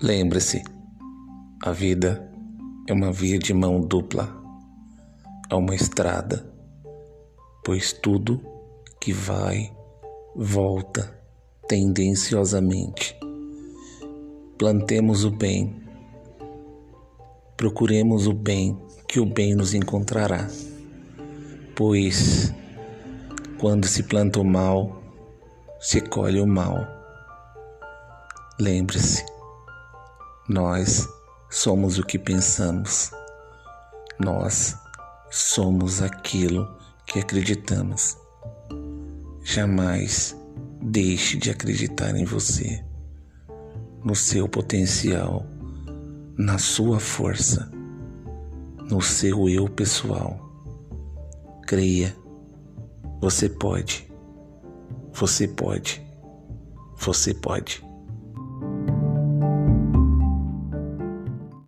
Lembre-se, a vida é uma via de mão dupla, é uma estrada, pois tudo que vai, volta tendenciosamente. Plantemos o bem, procuremos o bem, que o bem nos encontrará, pois quando se planta o mal, se colhe o mal. Lembre-se, nós somos o que pensamos. Nós somos aquilo que acreditamos. Jamais deixe de acreditar em você, no seu potencial, na sua força, no seu eu pessoal. Creia, você pode, você pode, você pode.